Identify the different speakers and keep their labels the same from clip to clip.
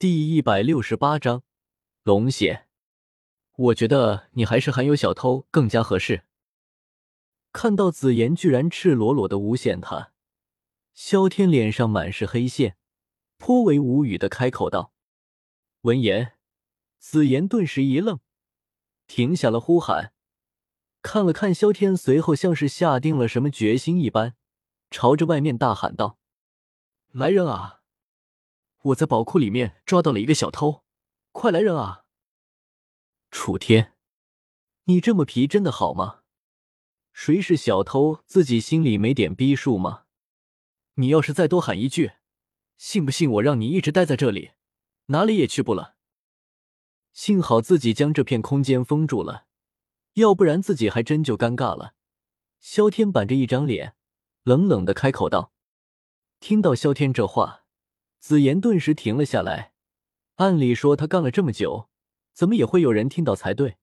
Speaker 1: 第一百六十八章龙血。我觉得你还是含有小偷更加合适。看到紫妍居然赤裸裸的诬陷他，萧天脸上满是黑线，颇为无语的开口道。闻言，紫妍顿时一愣，停下了呼喊，看了看萧天，随后像是下定了什么决心一般，朝着外面大喊道：“来人啊！我在宝库里面抓到了一个小偷，快来人啊！”楚天，你这么皮真的好吗？谁是小偷，自己心里没点逼数吗？你要是再多喊一句，信不信我让你一直待在这里，哪里也去不了？幸好自己将这片空间封住了，要不然自己还真就尴尬了。萧天板着一张脸，冷冷的开口道。听到萧天这话，紫妍顿时停了下来。按理说他干了这么久，怎么也会有人听到才对，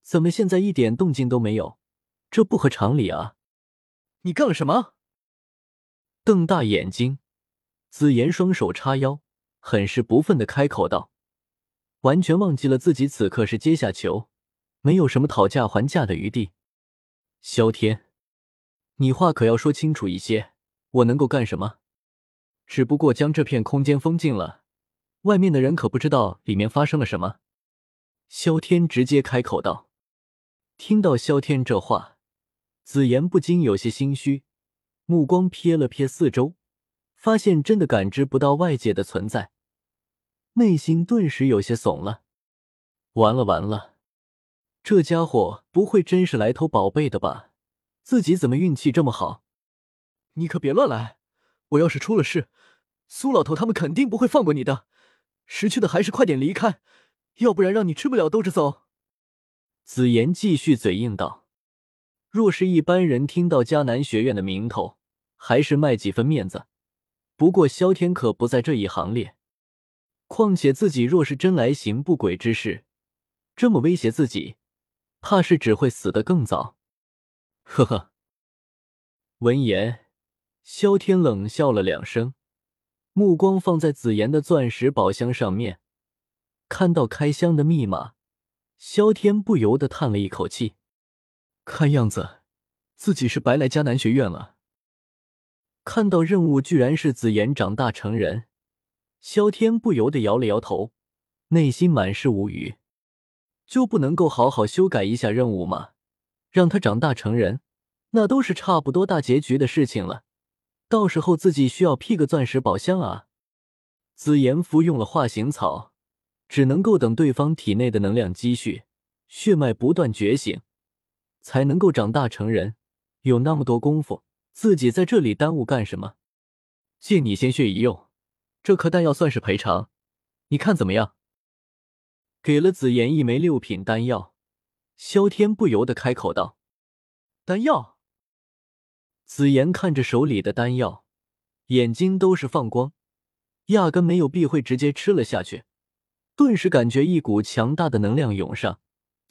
Speaker 1: 怎么现在一点动静都没有？这不合常理啊！你干了什么？瞪大眼睛，紫妍双手叉腰，很是不忿的开口道，完全忘记了自己此刻是阶下囚，没有什么讨价还价的余地。萧天，你话可要说清楚一些，我能够干什么？只不过将这片空间封禁了，外面的人可不知道里面发生了什么。萧天直接开口道。听到萧天这话。紫妍不禁有些心虚，目光瞥了瞥四周，发现真的感知不到外界的存在，内心顿时有些怂了。完了完了，这家伙不会真是来偷宝贝的吧？自己怎么运气这么好？你可别乱来！我要是出了事，苏老头他们肯定不会放过你的。识趣的还是快点离开，要不然让你吃不了兜着走。紫妍继续嘴硬道。若是一般人听到迦南学院的名头，还是卖几分面子。不过萧天可不在这一行列。况且自己若是真来行不轨之事，这么威胁自己，怕是只会死得更早。呵呵。闻言，萧天冷笑了两声，目光放在紫妍的钻石宝箱上面，看到开箱的密码，萧天不由得叹了一口气。看样子，自己是白来迦南学院了。看到任务居然是紫妍长大成人，萧天不由得摇了摇头，内心满是无语。就不能够好好修改一下任务吗？让他长大成人，那都是差不多大结局的事情了。到时候自己需要 P 个钻石宝箱啊！紫妍服用了化形草，只能够等对方体内的能量积蓄，血脉不断觉醒。才能够长大成人，有那么多功夫，自己在这里耽误干什么？借你鲜血一用，这颗丹药算是赔偿，你看怎么样？给了紫妍一枚六品丹药，萧天不由得开口道：“丹药。”紫妍看着手里的丹药，眼睛都是放光，压根没有避讳，直接吃了下去，顿时感觉一股强大的能量涌上，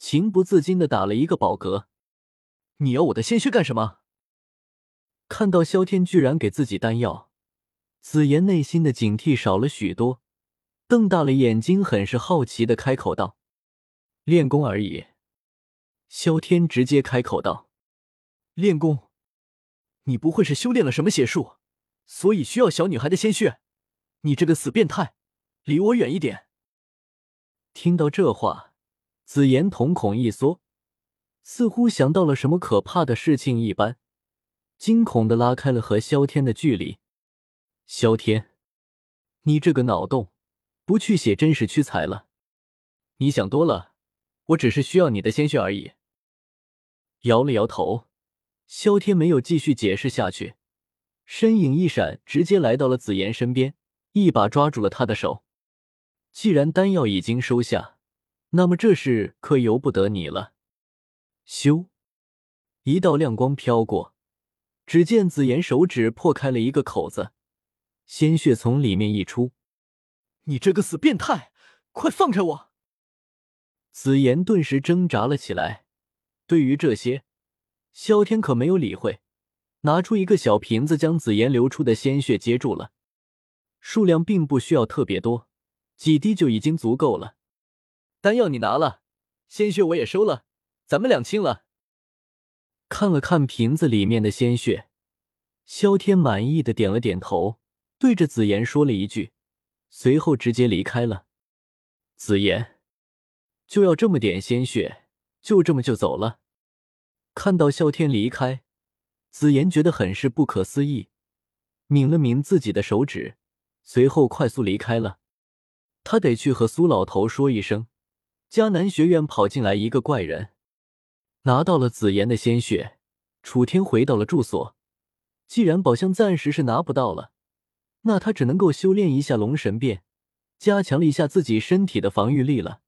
Speaker 1: 情不自禁的打了一个饱嗝。你要我的鲜血干什么？看到萧天居然给自己丹药，紫妍内心的警惕少了许多，瞪大了眼睛，很是好奇的开口道：“练功而已。”萧天直接开口道：“练功？你不会是修炼了什么邪术，所以需要小女孩的鲜血？你这个死变态，离我远一点！”听到这话，紫妍瞳孔一缩。似乎想到了什么可怕的事情一般，惊恐的拉开了和萧天的距离。萧天，你这个脑洞，不去写真实屈才了。你想多了，我只是需要你的鲜血而已。摇了摇头，萧天没有继续解释下去，身影一闪，直接来到了紫妍身边，一把抓住了她的手。既然丹药已经收下，那么这事可由不得你了。咻！一道亮光飘过，只见紫妍手指破开了一个口子，鲜血从里面溢出。你这个死变态，快放开我！紫妍顿时挣扎了起来。对于这些，萧天可没有理会，拿出一个小瓶子，将紫妍流出的鲜血接住了。数量并不需要特别多，几滴就已经足够了。丹药你拿了，鲜血我也收了，咱们两清了。看了看瓶子里面的鲜血，萧天满意的点了点头，对着紫妍说了一句，随后直接离开了。紫妍，就要这么点鲜血，就这么就走了？看到萧天离开，紫妍觉得很是不可思议，抿了抿自己的手指，随后快速离开了。他得去和苏老头说一声。迦南学院跑进来一个怪人，拿到了紫妍的鲜血。楚天回到了住所，既然宝箱暂时是拿不到了，那他只能够修炼一下龙神变，加强了一下自己身体的防御力了。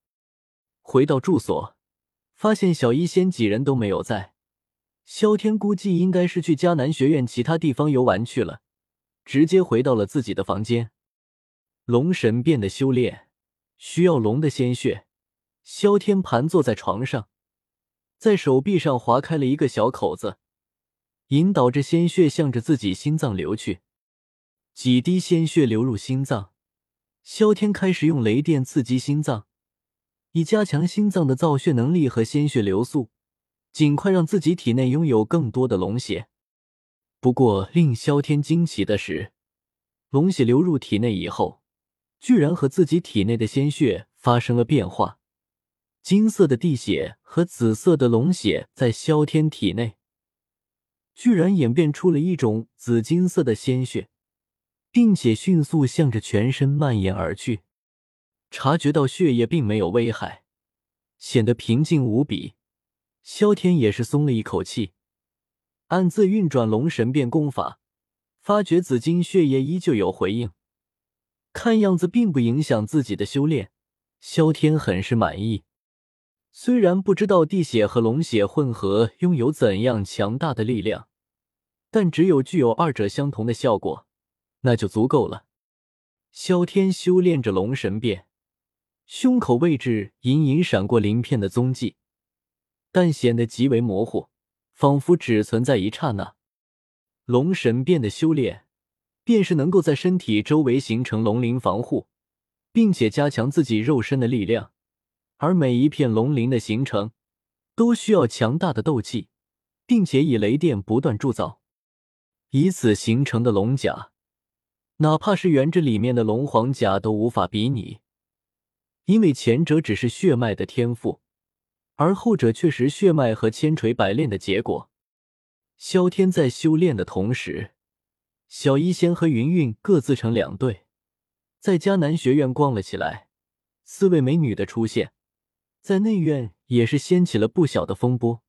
Speaker 1: 回到住所，发现小医仙几人都没有在，萧天估计应该是去迦南学院其他地方游玩去了，直接回到了自己的房间。龙神变的修炼需要龙的鲜血。萧天盘坐在床上，在手臂上划开了一个小口子，引导着鲜血向着自己心脏流去。几滴鲜血流入心脏，萧天开始用雷电刺激心脏，以加强心脏的造血能力和鲜血流速，尽快让自己体内拥有更多的龙血。不过，令萧天惊奇的是，龙血流入体内以后，居然和自己体内的鲜血发生了变化。金色的地血和紫色的龙血在萧天体内，居然演变出了一种紫金色的鲜血，并且迅速向着全身蔓延而去。察觉到血液并没有危害，显得平静无比，萧天也是松了一口气，暗自运转龙神变功法，发觉紫金血液依旧有回应，看样子并不影响自己的修炼。萧天很是满意。虽然不知道地血和龙血混合拥有怎样强大的力量，但只有具有二者相同的效果，那就足够了。萧天修炼着龙神变，胸口位置隐隐闪过鳞片的踪迹，但显得极为模糊，仿佛只存在一刹那。龙神变的修炼，便是能够在身体周围形成龙鳞防护，并且加强自己肉身的力量。而每一片龙鳞的形成，都需要强大的斗气，并且以雷电不断铸造，以此形成的龙甲，哪怕是原这里面的龙皇甲都无法比拟。因为前者只是血脉的天赋，而后者却是血脉和千锤百炼的结果。萧天在修炼的同时，小医仙和云云各自成两队，在迦南学院逛了起来。四位美女的出现。在内院也是掀起了不小的风波。